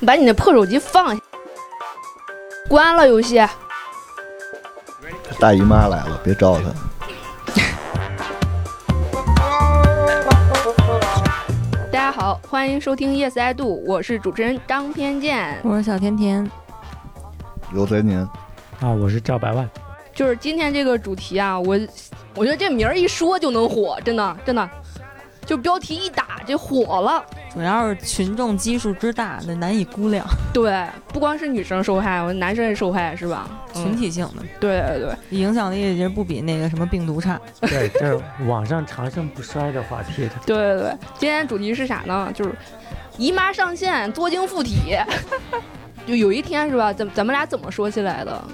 你把你那破手机放下，关了游戏。大姨妈来了，别招她。大家好，欢迎收听 Yes I Do，我是主持人张偏见。我是小甜甜，有贼您，啊，我是赵百万，就是今天这个主题啊，我我觉得这名儿一说就能火，真的真的，就标题一打就火了。主要是群众基数之大，那难以估量，对，不光是女生受害，我男生也受害，是吧？群体性的，对对对，影响力其实不比那个什么病毒差。对，这是网上长盛不衰的话题。对对对，今天主题是啥呢？就是姨妈上线，作精附体。就有一天是吧？咱咱们俩怎么说起来的？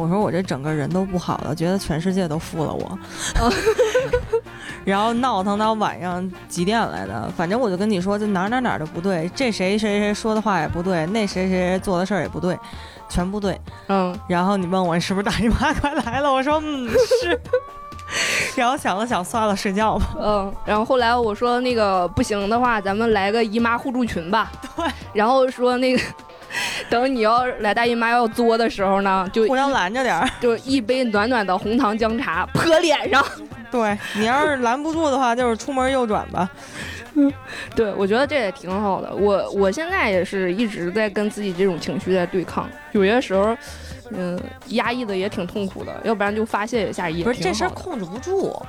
我说我这整个人都不好了，觉得全世界都负了我，然后闹腾到晚上几点来的，反正我就跟你说，这哪儿哪儿哪儿都不对，这谁谁谁说的话也不对，那谁谁谁做的事儿也不对，全不对。嗯，然后你问我是不是大姨妈快来了，我说嗯是，然后想了想，算了，睡觉吧。嗯，然后后来我说那个不行的话，咱们来个姨妈互助群吧。对。然后说那个，等你要来大姨妈要作的时候呢，就互相拦着点儿。就一杯暖暖的红糖姜茶泼脸上。对你要是拦不住的话，就是出门右转吧。嗯对，我觉得这也挺好的。我我现在也是一直在跟自己这种情绪在对抗，有些时候，嗯，压抑的也挺痛苦的，要不然就发泄一下也不是这事儿挺好控制不住，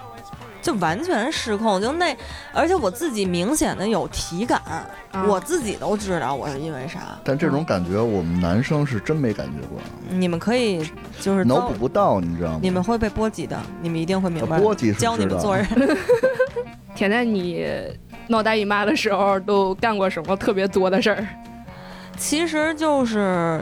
就完全失控，就那，而且我自己明显的有体感，啊我自己都知道我是因为啥。但这种感觉我们男生是真没感觉过，你们可以就是遭脑补不到，你知道吗？你们会被波及的，你们一定会明白。波及是教你们做人。甜甜，你闹大姨妈的时候都干过什么特别作的事儿？其实就是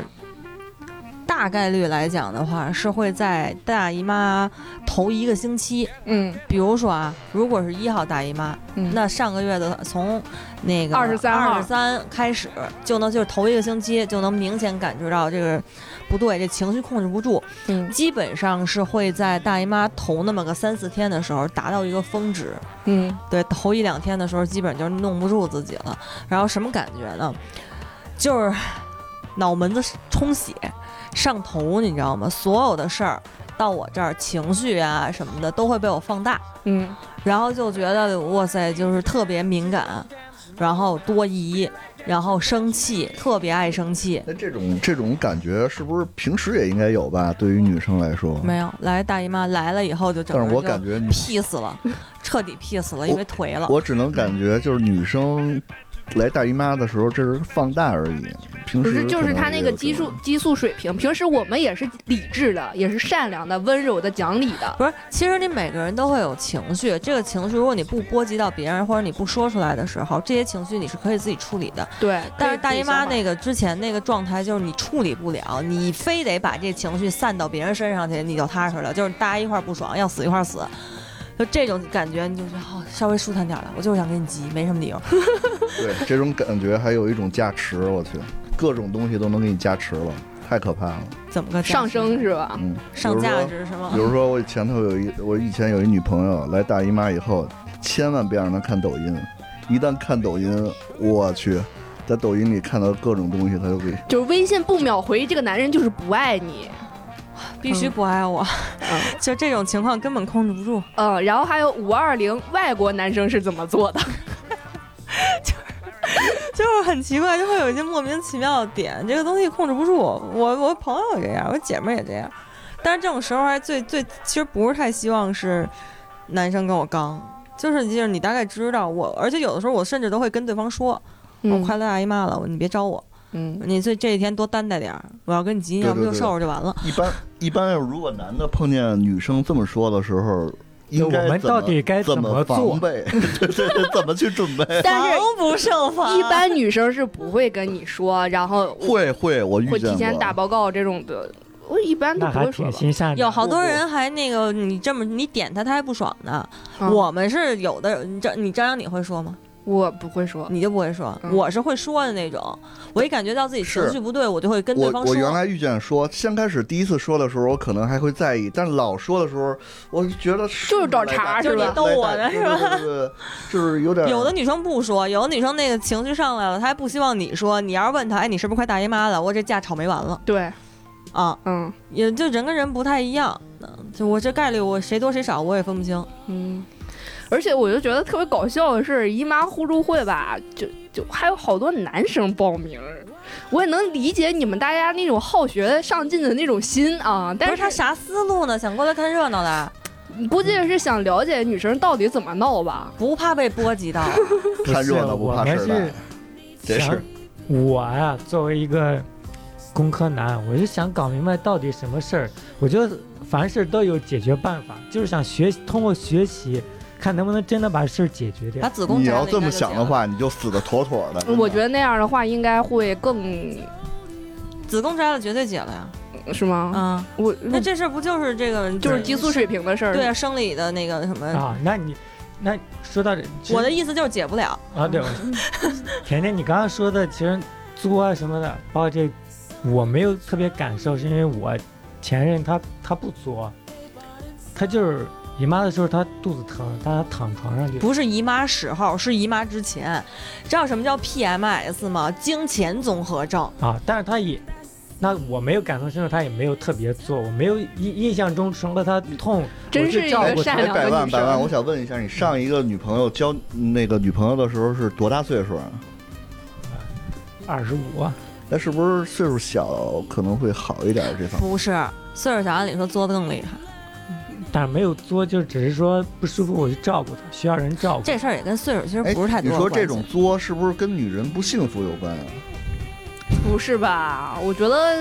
大概率来讲的话，是会在大姨妈头一个星期，嗯。比如说啊，如果是一号大姨妈，嗯，那上个月的从那个二十三二十三开始，就能就是头一个星期就能明显感觉到这个不对，这情绪控制不住，嗯。基本上是会在大姨妈头那么个三四天的时候达到一个峰值。嗯。对，头一两天的时候基本就弄不住自己了。然后什么感觉呢？就是脑门子充血，上头，你知道吗？所有的事儿到我这儿，情绪啊什么的都会被我放大。嗯然后就觉得哇塞，就是特别敏感，然后多疑，然后生气，特别爱生气。那这种这种感觉是不是平时也应该有吧？对于女生来说，没有来大姨妈来了以后就整但是我个人就感觉你，屁死了，彻底屁死了，因为颓了。我只能感觉就是女生来大姨妈的时候，这是放大而已。平时不是，就是他那个激素激素水平，平时我们也是理智的，也是善良的、温柔的、讲理的。不是，其实你每个人都会有情绪，这个情绪如果你不波及到别人，或者你不说出来的时候，这些情绪你是可以自己处理的。对，但是大姨妈，那个之前那个状态，就是你处理不了，你非得把这情绪散到别人身上去，你就踏实了。就是大家一块儿不爽，要死一块儿死，就这种感觉，你就觉得哦，稍微舒坦点儿了。我就是想跟你急，没什么理由。对这种感觉，还有一种加持，我去，各种东西都能给你加持了，太可怕了。怎么个上升是吧？嗯，上价值是吗比？如说我前头有一，我以前有一女朋友来大姨妈以后，千万别让她看抖音，一旦看抖音，我去，在抖音里看到各种东西，她就给就是微信不秒回，这个男人就是不爱你。必须不爱我，嗯 就这种情况根本控制不住。嗯，然后还有五二零，外国男生是怎么做的？就是很奇怪，就会有一些莫名其妙的点，这个东西控制不住。我我朋友也这样，我姐妹也这样，但是这种时候还最最其实不是太希望是男生跟我刚，就是就是你大概知道我，而且有的时候我甚至都会跟对方说，我快乐大姨妈了，你别招我，嗯，你这这一天多担待点儿，我要跟你急，要不就对对对收拾就完了。一般一般，如果男的碰见女生这么说的时候，应该到底该怎怎么做防备？对对对，怎么去准备？但是防不胜防，一般女生是不会跟你说，然后会会，我遇会。提前打报告这种的。我一般都不会说吧。心善的。有好多人还那个你这么你点他他还不爽呢。嗯我们是有的，你张你张扬你会说吗？我不会说，你就不会说，嗯我是会说的那种。我一感觉到自己情绪不对，我就会跟对我方说。我原来遇见说，先开始第一次说的时候，我可能还会在意，但老说的时候，我就觉得就是找茬是吧来逗我的是吧对对对对，就是有点有的女生不说，有的女生那个情绪上来了，她还不希望你说。你要是问她，哎，你是不是快大姨妈了？我这架吵没完了对，啊！嗯也就人跟人不太一样，嗯就我这概率我谁多谁少我也分不清。嗯。而且我就觉得特别搞笑的是，姨妈互助会吧，就就还有好多男生报名儿，我也能理解你们大家那种好学上进的那种心啊，但是不是他啥思路呢？想过来看热闹的，估计是想了解女生到底怎么闹吧。不怕被波及到。看热闹不怕事儿大是，我呀，作为一个工科男，我是想搞明白到底什么事儿。我觉得凡事都有解决办法，就是想学，通过学习，看能不能真的把事儿解决掉把。子宫你要这么想的话，你就死的妥妥的。我觉得那样的话应该会更子宫摘了绝对解了呀。是吗？嗯，我那这事儿不就是这个就是激素水平的事儿。对啊，生理的那个什么。啊，那你那说到这，我的意思就是解不了。啊，对，我 甜甜，你刚刚说的其实作啊什么的，包括这，我没有特别感受，是因为我前任他他不作，他就是姨妈的时候她肚子疼，但她躺床上就不是姨妈时候，是姨妈之前。知道什么叫 PMS 吗？经前综合症。啊，但是她也。那我没有感同身受，她也没有特别做，我没有印印象中除了她痛，真是一个善哎，良的女百万百万，我。想问一下，你上一个女朋友交那个女朋友的时候是多大岁数啊？二十五，那是不是岁数小可能会好一点？这方面不是，岁数小按理说作的更厉害。但是没有作，就只是说不舒服，我去照顾他，需要人照顾。这事儿也跟岁数其实哎不是太，多。你说这种作是不是跟女人不幸福有关啊？不是吧？我觉得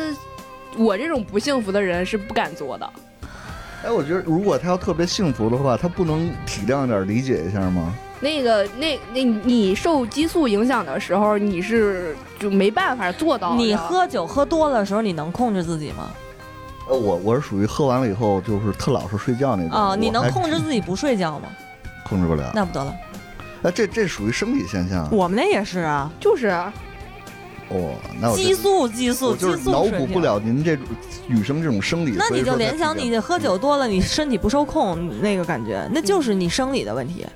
我这种不幸福的人是不敢作的。哎，我觉得如果他要特别幸福的话，他不能体谅一点，理解一下吗？那个，那那你受激素影响的时候，你是就没办法做到。你喝酒喝多了的时候，你能控制自己吗？呃，我我是属于喝完了以后就是特老实睡觉那种。哦，你能控制自己不睡觉吗？控制不了。那不得了，哎，这这属于生理现象。我们那也是啊，就是哦，那我就激素激素我激就是脑素水平。补不了您这种女生这种生理。那你就说才联想你喝酒多了，你身体不受控那个感觉，那就是你生理的问题，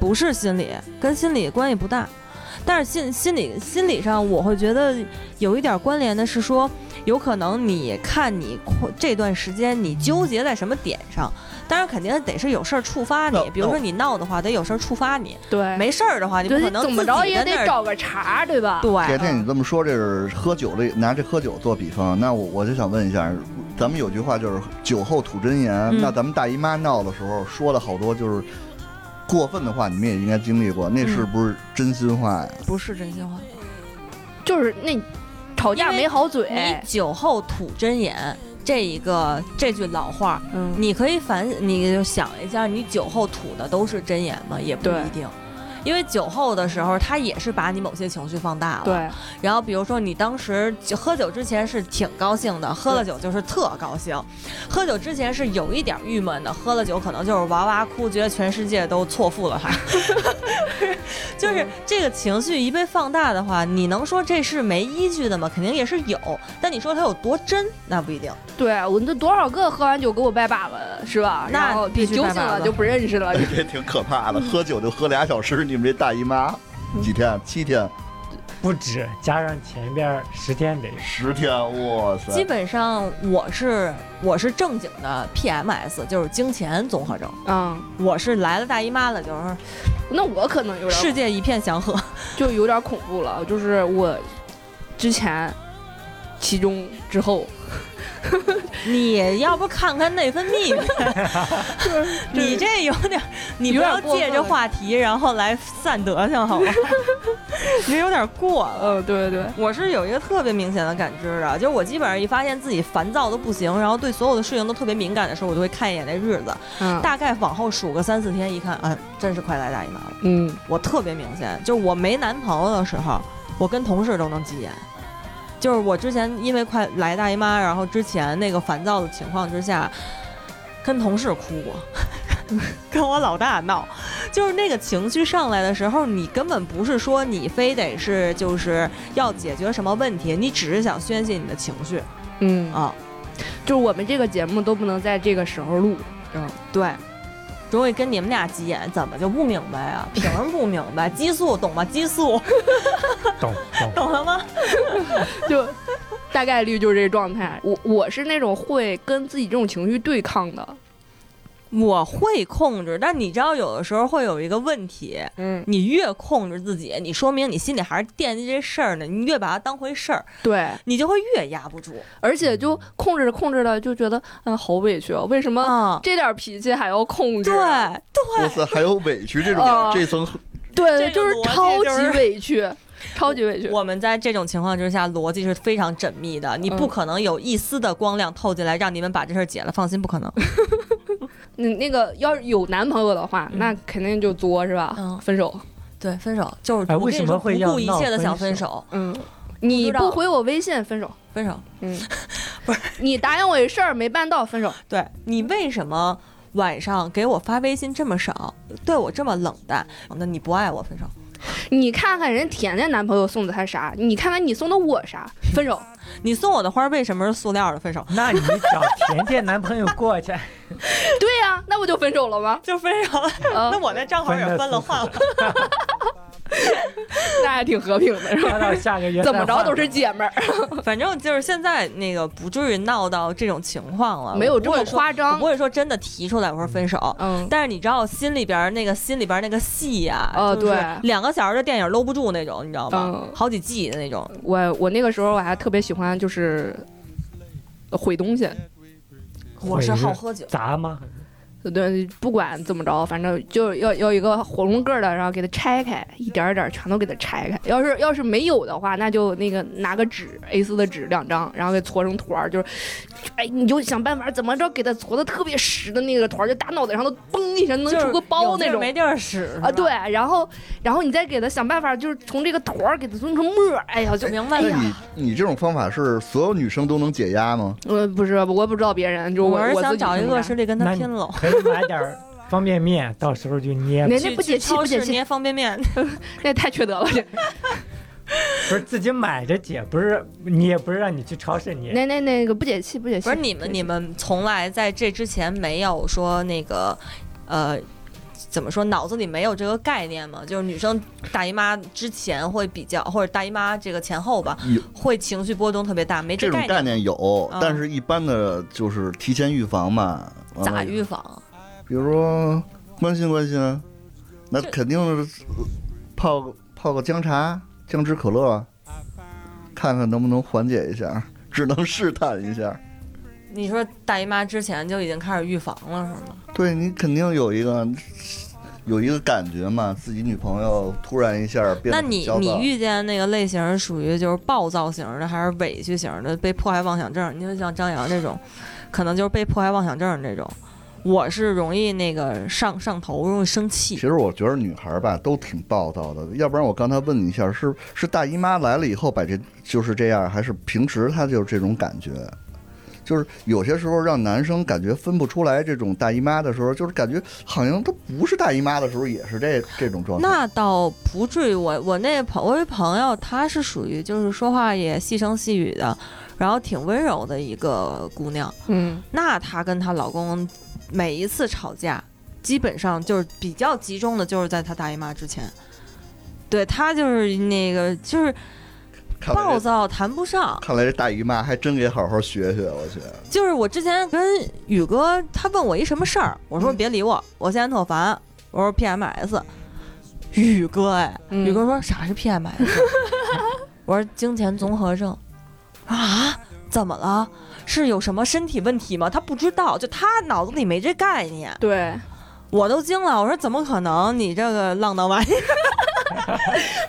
不是心理，跟心理关系不大。但是心心理心理上，我会觉得有一点关联的是说，有可能你看你这段时间你纠结在什么点上，当然肯定得是有事儿触发你，比如说你闹的话，得有事儿触发你；对，没事儿的话，你不可能怎么着也得找个茬，对吧？对。甜甜，你这么说，这是喝酒的，拿这喝酒做比方，那我我就想问一下，咱们有句话就是酒后吐真言，嗯那咱们大姨妈闹的。时候说了好多就是过分的。话，你们也应该经历过，那是嗯不是真心话呀？不是真心话。就是那吵架没好嘴你，酒后吐真言这一个这句老话，嗯，你可以反，你就想一下，你酒后吐的都是真言吗？也不一定。因为酒后的时候，他也是把你某些情绪放大了。。对，然后比如说你当时喝酒之前是挺高兴的，喝了酒就是特高兴；喝酒之前是有一点郁闷的，喝了酒可能就是哇哇哭，觉得全世界都错付了他。就是这个情绪一被放大的话，你能说这是没依据的吗？肯定也是有，但你说它有多真，那不一定。对我这多少个喝完酒给我拜把子是吧？那酒醒了就不认识了。这挺可怕的，喝酒就喝俩小时，你们这大姨妈几天？七天、不止，加上前边十天得。十天？哇塞！基本上我是我是正经的 PMS，就是经前综合症。嗯，我是来了大姨妈了，就是那我可能有点世界一片祥和。就有点恐怖了，就是我之前、其中、之后，你要不看看内分泌？你这有点，你不要借着话题然后来散德行好吗？你这有点过了。嗯，对对对，我是有一个特别明显的感知的，就是我基本上一发现自己烦躁的不行，然后对所有的事情都特别敏感的时候，我就会看一眼那日子，嗯，大概往后数个三四天，一看，啊，真是快来大姨妈了。嗯，我特别明显，就是我没男朋友的时候，我跟同事都能急眼。就是我之前因为快来大姨妈，然后之前那个烦躁的情况之下，跟同事哭过，跟我老大闹，就是那个情绪上来的时候，你根本不是说你非得是就是要解决什么问题，你只是想宣泄你的情绪。嗯，啊。就是我们这个节目都不能在这个时候录。嗯，对，容易跟你们俩急眼，怎么就不明白啊？凭什么不明白？激素懂吗？激素懂懂。懂了吗？就大概率就是这状态。我我是那种会跟自己这种情绪对抗的。我会控制，但你知道有的时候会有一个问题，嗯，你越控制自己，你说明你心里还是惦记这事儿呢，你越把它当回事儿，对，你就会越压不住而且就控制着控制着就觉得，嗯，好委屈哦！为什么啊。这点脾气还要控制？对哇塞，还有委屈这种啊这层对，这个就是超级委屈，超级委屈。我们在这种情况之下，逻辑是非常缜密的，你不嗯可能有一丝的光亮透进来让你们把这事儿解了，放心，不可能。你那个要是有男朋友的话，那肯定就作是吧？嗯分手。对，分手就是哎为我跟你说什么会不顾一切的想分手，嗯，你不回我微信，分手。分手。嗯，不 是你答应我一事儿没办到，分手。对你为什么晚上给我发微信这么少，对我这么冷淡？那你不爱我，分手。你看看人甜甜男朋友送的她啥，你看看你送的我啥，分手。你送我的花为什么是塑料的？分手。那你找甜甜男朋友过去，对呀、那不就分手了吗？就分手了，啊 那，我那账号也分了，换了。那还挺和平的，是发吧？到下个月怎么着都是姐们儿，反正就是现在那个不至于闹到这种情况了，没有这么夸张不。会说真的提出来我说分手。嗯，但是你知道心里边那个心里边那个戏呀、就是哦对两个小时的电影搂不住那种，你知道吗？嗯好几季的那种。我我那个时候我还特别喜欢就是呃毁东西，我是好喝酒，砸吗？对，不管怎么着，反正就要要一个火龙个儿的，然后给它拆开，一点儿一点儿全都给它拆开。要是要是没有的话，那就那个拿个纸 A 4的纸两张，然后给搓成团儿，就是，哎，你就想办法怎么着给它搓的特别实的那个团儿，就打脑袋上都嘣一声能出个包那种。没地儿使啊，对，，然后，然后你再给它想办法，就是从这个团儿给它弄成沫儿，哎呀，就明白了。哎，你你这种方法是所有女生都能解压吗？呃，不是，我也不知道别人，就我是想找一这么干恶势力跟他拼了。买点儿方便面，到时候就捏，那去那不解气，超不解气，捏方便面，那太缺德了。这 不是自己买着解，不是捏，不是让你去超市捏。那那那个不解气，不解气。不是你们，你们从来在这之前没有说那个，呃，怎么说，脑子里没有这个概念吗？就是女生大姨妈之前会比较，或者大姨妈这个前后吧，会情绪波动特别大，没这种概念。有，嗯但是一般的就是提前预防嘛。咋预防？比如说关心关心，那肯定是泡个泡个姜茶、姜汁可乐，看看能不能缓解一下，只能试探一下。你说大姨妈之前就已经开始预防了，是吗？对你肯定有一个有一个感觉嘛，自己女朋友突然一下变那你你遇见那个类型属于就是暴躁型的，还是委屈型的？被迫害妄想症？你就像张扬这种，可能就是被迫害妄想症这种。我是容易那个上上头，容易生气其。实我觉得女孩儿吧都挺暴躁的，要不然我刚才问你一下，是是大姨妈来了以后把这就是这样，还是平时她就是这种感觉？就是有些时候让男生感觉分不出来这种大姨妈的时候，就是感觉好像她不是大姨妈的时候也是这这种状态。那倒不至于，我我那朋我一朋友，她是属于就是说话也细声细语的，然后挺温柔的一个姑娘。嗯，那她跟她老公每一次吵架，基本上就是比较集中的，就是在他大姨妈之前。对他就是那个就是暴躁谈不上，看来这大姨妈还真得好好学学，我去。就是我之前跟宇哥他问我一什么事儿，我说嗯别理我，我现在特烦，我说 PMS。宇哥哎，嗯宇哥说啥是 PMS？我说经前综合症啊，怎么了？是有什么身体问题吗？他不知道，就他脑子里没这概念，对，我都惊了。我说怎么可能？你这个浪荡玩意儿，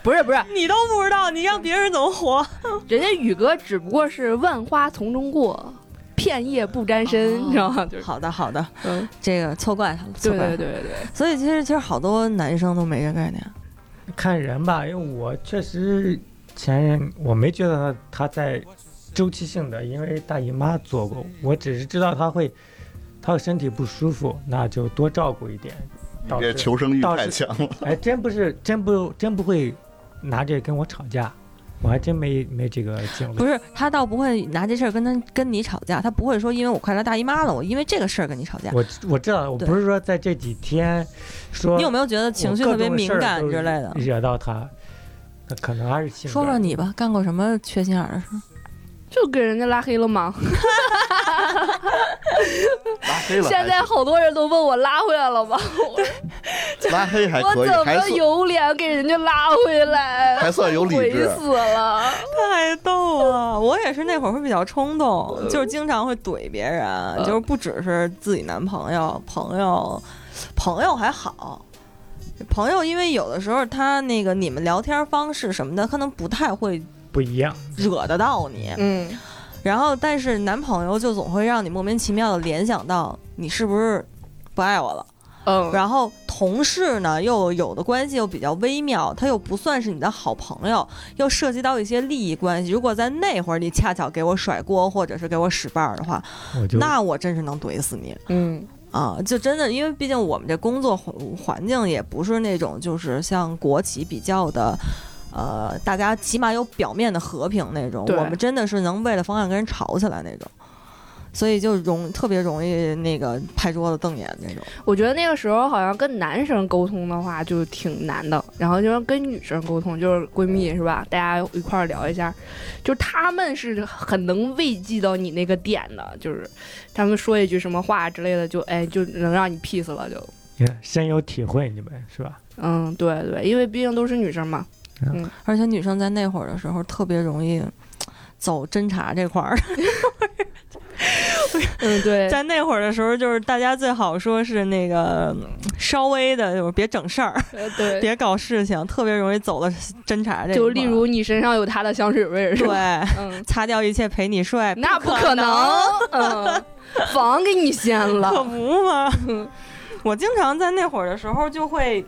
不 是不是，你都不知道，你让别人怎么活？人家宇哥只不过是万花丛中过，片叶不沾身，哦你知道吗？就是，好的好的，嗯，这个错怪他了，对怪他了。对对对，所以其实其实好多男生都没这概念。看人吧，因为我确实前任我没觉得他他在周期性的，因为大姨妈做过，我只是知道她会，他要身体不舒服，那就多照顾一点。你这求生欲太强了。哎，真不是，真不真不会拿这跟我吵架，我还真没没这个经历。不是他倒不会拿这事儿跟他跟你吵架，他不会说因为我快来大姨妈了，我因为这个事儿跟你吵架。我我知道，我不是说在这几天说你有没有觉得情绪特别敏感之类的？惹到他，那可能还是说说你吧，干过什么缺心眼儿的事儿？就给人家拉黑了吗？拉黑了，现在好多人都问我拉回来了吗？拉黑还可以，我怎么有脸给人家拉回来？还算有理悔智。死了！太逗了！我也是那会儿会比较冲动，就是经常会怼别人，就是不只是自己男朋友、朋友，朋友还好。朋友，因为有的时候他那个你们聊天方式什么的，可能不太会不一样。惹得到你。嗯，然后，但是男朋友就总会让你莫名其妙的联想到你是不是不爱我了。嗯，然后同事呢，又有的关系又比较微妙，他又不算是你的好朋友，又涉及到一些利益关系。如果在那会儿你恰巧给我甩锅，或者是给我使绊儿的话，我那我真是能怼死你嗯啊！就真的，因为毕竟我们这工作环环境也不是那种就是像国企比较的。呃，大家起码有表面的和平那种，我们真的是能为了方案跟人吵起来那种，所以就容特别容易那个拍桌子瞪眼那种。我觉得那个时候好像跟男生沟通的话就挺难的，然后就是跟女生沟通，就是闺蜜是吧？大家一块儿聊一下，就是他们是很能慰藉到你那个点的，就是他们说一句什么话之类的，就哎就能让你 peace 了，就也深有体会，你们是吧？嗯，对对，因为毕竟都是女生嘛，而且女生在那会儿的时候特别容易 走侦查这块儿，嗯对，在那会儿的时候，就是大家最好说是那个嗯稍微的，就是别整事儿，呃对，别搞事情，特别容易走了侦查这一块儿。就例如你身上有他的香水味儿，是吧？对，嗯，擦掉一切陪你睡，那不可可能，嗯，房给你掀了。可，不嘛。我经常在那会儿的时候就会，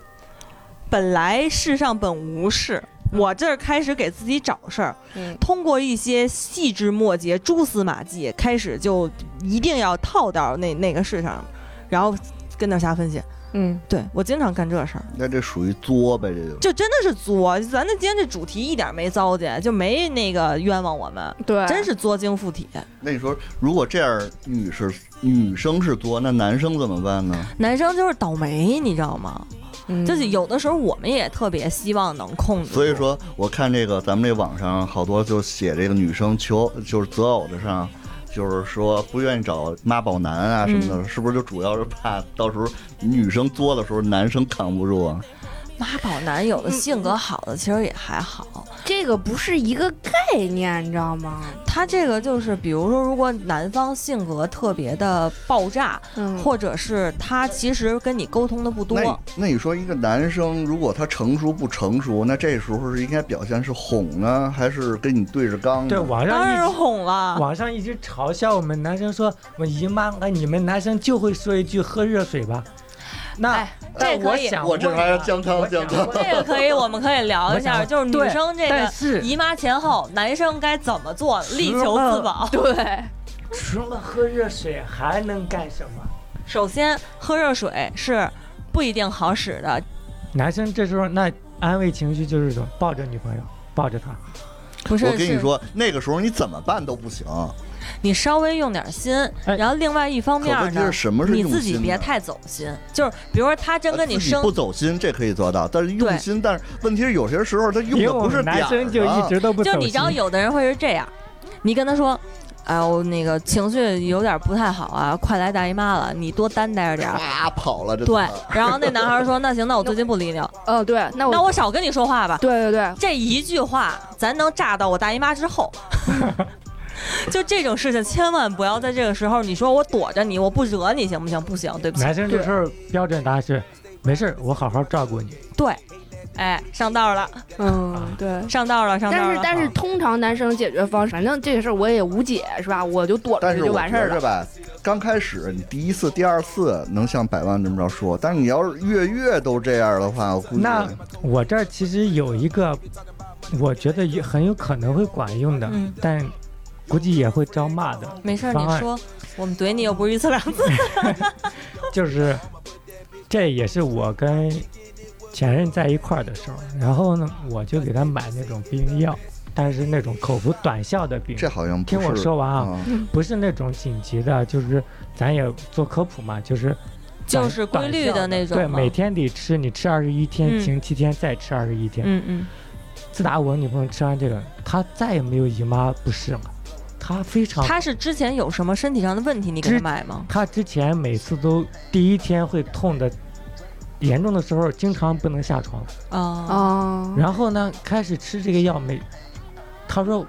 本来世上本无事。我这儿开始给自己找事儿，嗯通过一些细枝末节、蛛丝马迹，开始就一定要套到那那个事上，然后跟那瞎分析。嗯，对我经常干这事儿，那这属于作呗，这就就真的是作。咱这今天这主题一点没糟践，就没那个冤枉我们，对，真是作精附体。那你说，如果这样女是女生是作，那男生怎么办呢？男生就是倒霉，你知道吗？嗯就是有的时候我们也特别希望能控制。所以说，我看这个咱们这网上好多就写这个女生求就是择偶的上，就是说不愿意找妈宝男啊什么的，嗯是不是就主要是怕到时候女生作的时候男生扛不住啊？妈宝男有的性格好的其实也还好，这个不是一个概念，你知道吗？他这个就是比如说，如果男方性格特别的爆炸，嗯，或者是他其实跟你沟通的不多那你，那你说一个男生如果他成熟不成熟，那这时候是应该表现是哄呢，还是跟你对着刚呢？对，网上当然是哄了。网上一直嘲笑我们男生说，我姨妈，哎，你们男生就会说一句喝热水吧？那、这可以我这还要姜汤姜汤这个可以，我们可以聊一下，就是女生这个姨妈前后，男生该怎么做，力求自保。对，除了喝热水还能干什么？首先，喝热水是不一定好使的，男生这时候那安慰情绪就是说抱着女朋友，抱着她。不？是我跟你说，那个时候你怎么办都不行。你稍微用点心，哎然后另外一方面呢你自己别太走心。就是比如说他真跟你生呃不走心，这可以做到，但是用心，但是问题是有些时候他用的不是点男生就啊一直都不走心。就你知道，有的人会是这样，你跟他说。哎，我那个情绪有点不太好啊，快来大姨妈了，你多担待着点儿。啊跑了，这对，然后那男孩说：“那行，那我最近不理你了，哦对，那我那我少跟你说话吧。对对对”，这一句话，咱能炸到我大姨妈之后。就这种事情，千万不要在这个时候，你说我躲着你，我不惹你，行不行？不行，对不起。男生这时候标准答案是没事儿，我好好照顾你。对，哎，上道了，嗯对。上道了，上道了。但是但是通常男生解决方式，反正这个事儿我也无解，是吧？我就躲着就完事儿了。觉着吧，刚开始你第一次、第二次能像百万这么着说，但是你要是月月都这样的话，我估计那我这儿其实有一个，我觉得也很有可能会管用的，嗯但估计也会招骂的。没事儿，你说，我们怼你又不是一次两次。就是这也是我跟前任在一块儿的时候，然后呢，我就给他买那种避孕药，但是那种口服短效的避孕这，好像不是听我说完啊，啊，不是那种紧急的，就是咱也做科普嘛，就是就是规律的那种对，每天得吃，你吃二十一天，嗯。停七天，再吃二十一天。嗯嗯，自打我女朋友吃完这个，她再也没有姨妈不适了，她非常。他是之前有什么身体上的问题，你给他买吗？他之前每次都第一天会痛的，严重的时候经常不能下床。啊，啊，然后呢，开始吃这个药没，他说，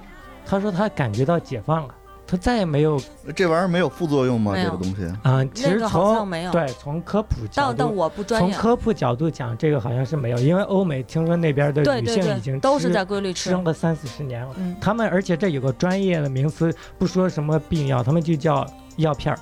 他说他感觉到解放了，她再也没有这玩意儿没有副作用吗？这个东西啊、其实从。对从科普角度。我不专业。从科普角度讲，这个好像是没有，因为欧美听说那边的女对对对，性已经都是吃在规律吃生。了三四十年了。嗯，他们而且这有个专业的名词，不说什么避孕药，他们就叫药片儿。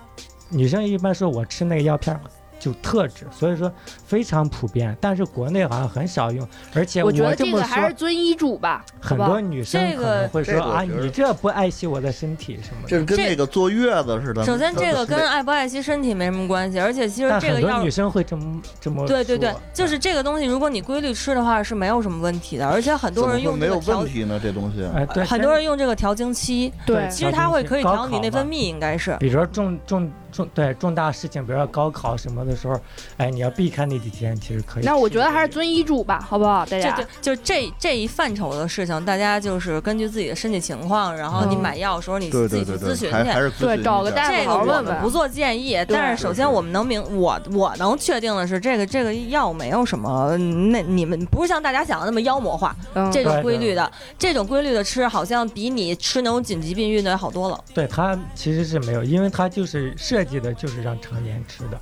女生一般说我吃那个药片儿就特质，所以说非常普遍。但是国内好像很少用，而且我觉得这这么说个还是，遵医嘱吧，很多女生可能会说啊，你这不爱惜我的身体什么的。这跟这那个坐月子似的。首先这个跟爱不爱惜身体没什么关系，而且其实这个药很多女生会这么这么对对对，就是这个东西，如果你规律吃的话是没有什么问题的，而且很多人怎么会没有用这个调问，题呢？这东西哎，对，很多人用这个调经期，对其实它会可以调你内分泌，应该是。比如说重重重对重大事情，比如说高考什么的时候，哎，你要避开那几天，其实可以。那我觉得还是遵医嘱吧，好不好，大家这对？就这这一范畴的事情，大家就是根据自己的身体情况，然后你嗯买药的时候你自己去咨询去对找个大夫这个我好好问问们不做建议，但是首先我们能明我我能确定的是，这个这个药没有什么，那你们不是像大家想的那么妖魔化，嗯这种规律的，这种规律的吃，好像比你吃那种紧急避孕的要好多了。对它其实是没有，因为它就是是设计的就是让常年吃的。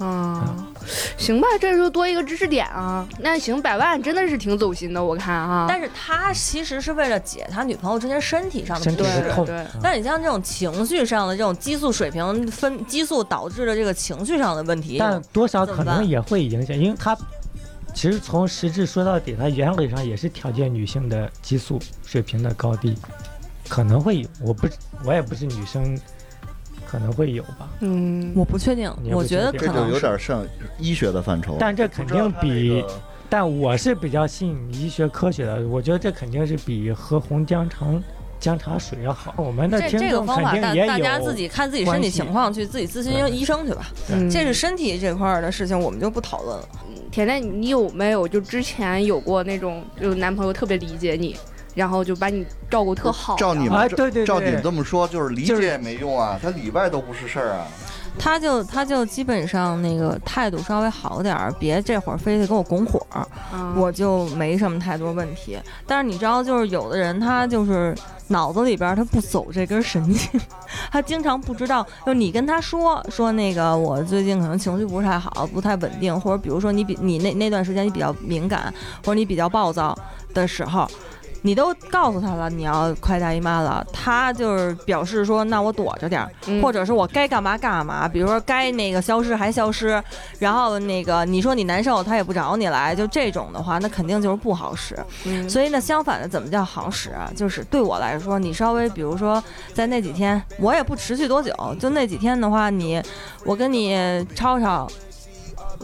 嗯，行吧，这就多一个知识点啊。那行，百万真的是挺走心的，我看哈。但是他其实是为了解他女朋友之间身体上的身不适体的痛，对嗯但你像这种情绪上的这种激素水平分激素导致的这个情绪上的问题，但多少可能也会影响，因为他其实从实质说到底，他原理上也是调节女性的激素水平的高低，可能会有，我不我也不是女生，可能会有吧，嗯，我不确定我觉得可能。有点上医学的范畴。但这肯定比但我是比较信医学科学的，我觉得这肯定是比喝红姜茶姜茶水要好。我们的这这个听众方法，大肯定也大家自己看自己身体情况去自己咨询医生去吧。嗯这是身体这块儿的事情，我们就不讨论了。甜甜，你有没有就之前有过那种，就男朋友特别理解你，然后就把你照顾特好？照你们对对照你们，这么说，就是理解也没用啊，他里外都不是事儿啊。他就他就基本上那个态度稍微好点儿，别这会儿非得跟我拱火我就没什么太多问题。但是你知道，就是有的人他就是脑子里边儿他不走这根神经，他经常不知道，就你跟他说说那个我最近可能情绪不是太好，不太稳定，或者比如说你比你那那段时间你比较敏感，或者你比较暴躁的时候。你都告诉他了，你要快大姨妈了，他就是表示说，那我躲着点儿，嗯或者是我该干嘛干嘛，比如说该那个消失还消失，然后那个你说你难受，他也不找你来，就这种的话，那肯定就是不好使。嗯所以呢，相反的，怎么叫好使啊？就是对我来说，你稍微比如说在那几天，我也不持续多久，就那几天的话，你我跟你吵吵。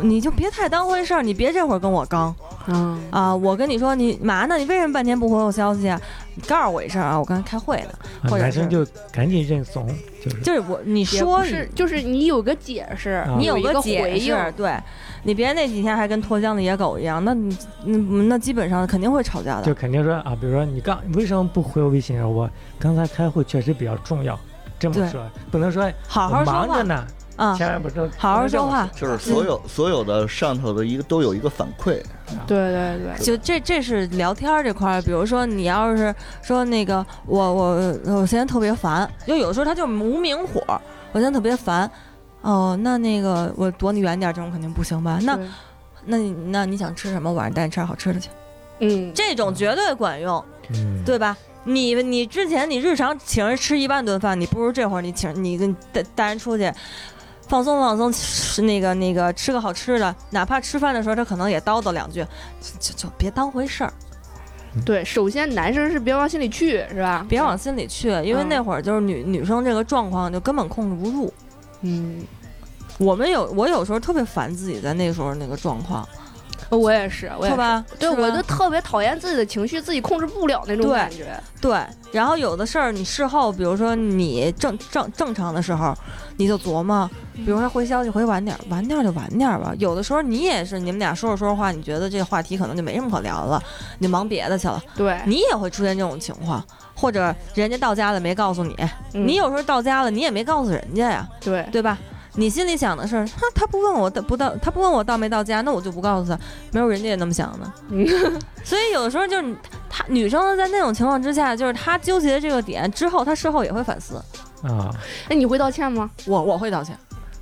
你就别太当回事儿，你别这会儿跟我刚嗯啊！我跟你说，你嘛呢？你为什么半天不回我消息啊？你告诉我一声啊！我刚才开会呢。啊或者是男生就赶紧认怂，就是就是我，你说是，就是你有个解释，啊你有个解回应，释，对你别那几天还跟脱缰的野狗一样，那你嗯那基本上肯定会吵架的就。肯定说啊，比如说你刚为什么不回我微信？我刚才开会确实比较重要，这么说不能说好好说话忙着呢，啊，千万不说好好说话。就是所有所有的上头的一个都有一个反馈，对对对，就这这是聊天儿这块儿，比如说你要是说那个我我我现在特别烦，就有时候他就是无名火，我现在特别烦。哦，那那个我躲你远点儿，这种肯定不行吧？那那你那你想吃什么？晚上带你吃点好吃的去，嗯，这种绝对管用。嗯，对吧？你你之前你日常请人吃一万顿饭，你不如这会儿你请你跟带带人出去。放松放松，吃那个那个吃个好吃的，哪怕吃饭的时候他可能也叨叨两句，就就就别当回事儿。对，首先男生是别往心里去，是吧？别往心里去，因为嗯那会儿就是女女生这个状况就根本控制不住。嗯，我们有我有时候特别烦自己在那时候那个状况，我也是，我也是。吧？对，我就特别讨厌自己的情绪，自己控制不了那种感觉。对。然后有的事儿你事后，比如说你正正正常的时候，你就琢磨，比如说回消息回晚点儿，晚点儿就晚点儿吧。有的时候你也是，你们俩说着说着话，你觉得这个话题可能就没什么可聊了，你忙别的去了，对，你也会出现这种情况。或者人家到家了没告诉你，嗯你有时候到家了你也没告诉人家呀，对对吧？你心里想的是，他他不问我到不到，他不问我到没到家，那我就不告诉他。没有人家也那么想的。嗯 所以有的时候就是他女生在那种情况之下，就是她纠结的这个点之后，她事后也会反思。啊，那你会道歉吗？我我会道歉，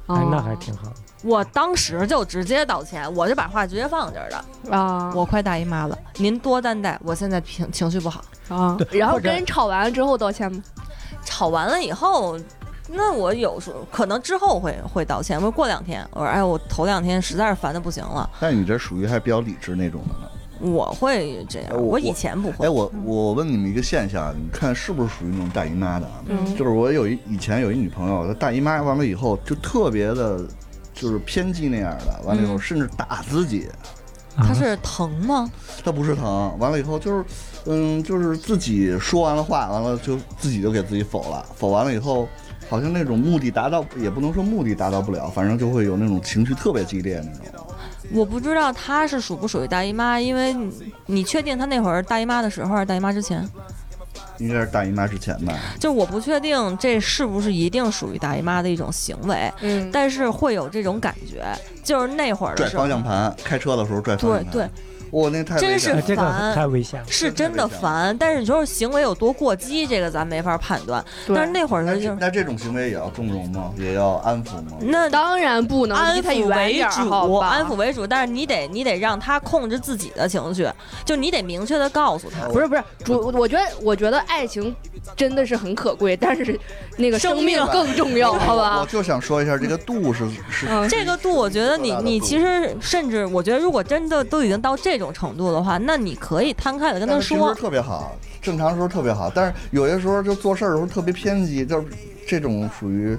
哎，那还哦挺好。我当时就直接道歉，我就把话直接放这儿了。啊，我快大姨妈了，您多担待，我现在情情绪不好。啊，对然后跟人吵完了之后道歉吗？吵完了以后。那我有时候可能之后会会道歉，我说过两天，我说哎，我头两天实在是烦的不行了，但你这属于还比较理智那种的呢。我会这样。哎我我以前不会。哎，我我问你们一个现象，你看是不是属于那种大姨妈的啊？嗯就是我有一以前有一女朋友，她大姨妈完了以后就特别的，就是偏激那样的，完了以后嗯甚至打自己，啊他是疼吗？她不是疼，完了以后就是，嗯，就是自己说完了话，完了就自己就给自己否了，否完了以后。好像那种目的达到，也不能说目的达到不了，反正就会有那种情绪特别激烈那种。我不知道她是属不属于大姨妈，因为你你确定她那会儿大姨妈的时候还是大姨妈之前？应该是大姨妈之前吧？就是我不确定这是不是一定属于大姨妈的一种行为，嗯，但是会有这种感觉，就是那会儿的时候拽方，向盘，开车的时候拽方向盘。对对，哇，那太真是烦太危险了。是真的烦。但是你说行为有多过激，这个咱没法判断。但是那会儿他就是那这种行为也要纵容吗？也要安抚吗？那当然不能安抚为主，安抚为主，但是你得你得让他控制自己的情绪，就你得明确的告诉他。不是不是主，我觉得我觉得爱情真的是很可贵，但是那个生命更重要，好吧我？就想说一下，这个度是是嗯，这个度，我觉得你你其实甚至，我觉得如果真的都已经到这种程度的话，那你可以摊开了跟他说平时说。特别好，正常时候特别好，但是有些时候就做事儿的时候特别偏激，就是这种属于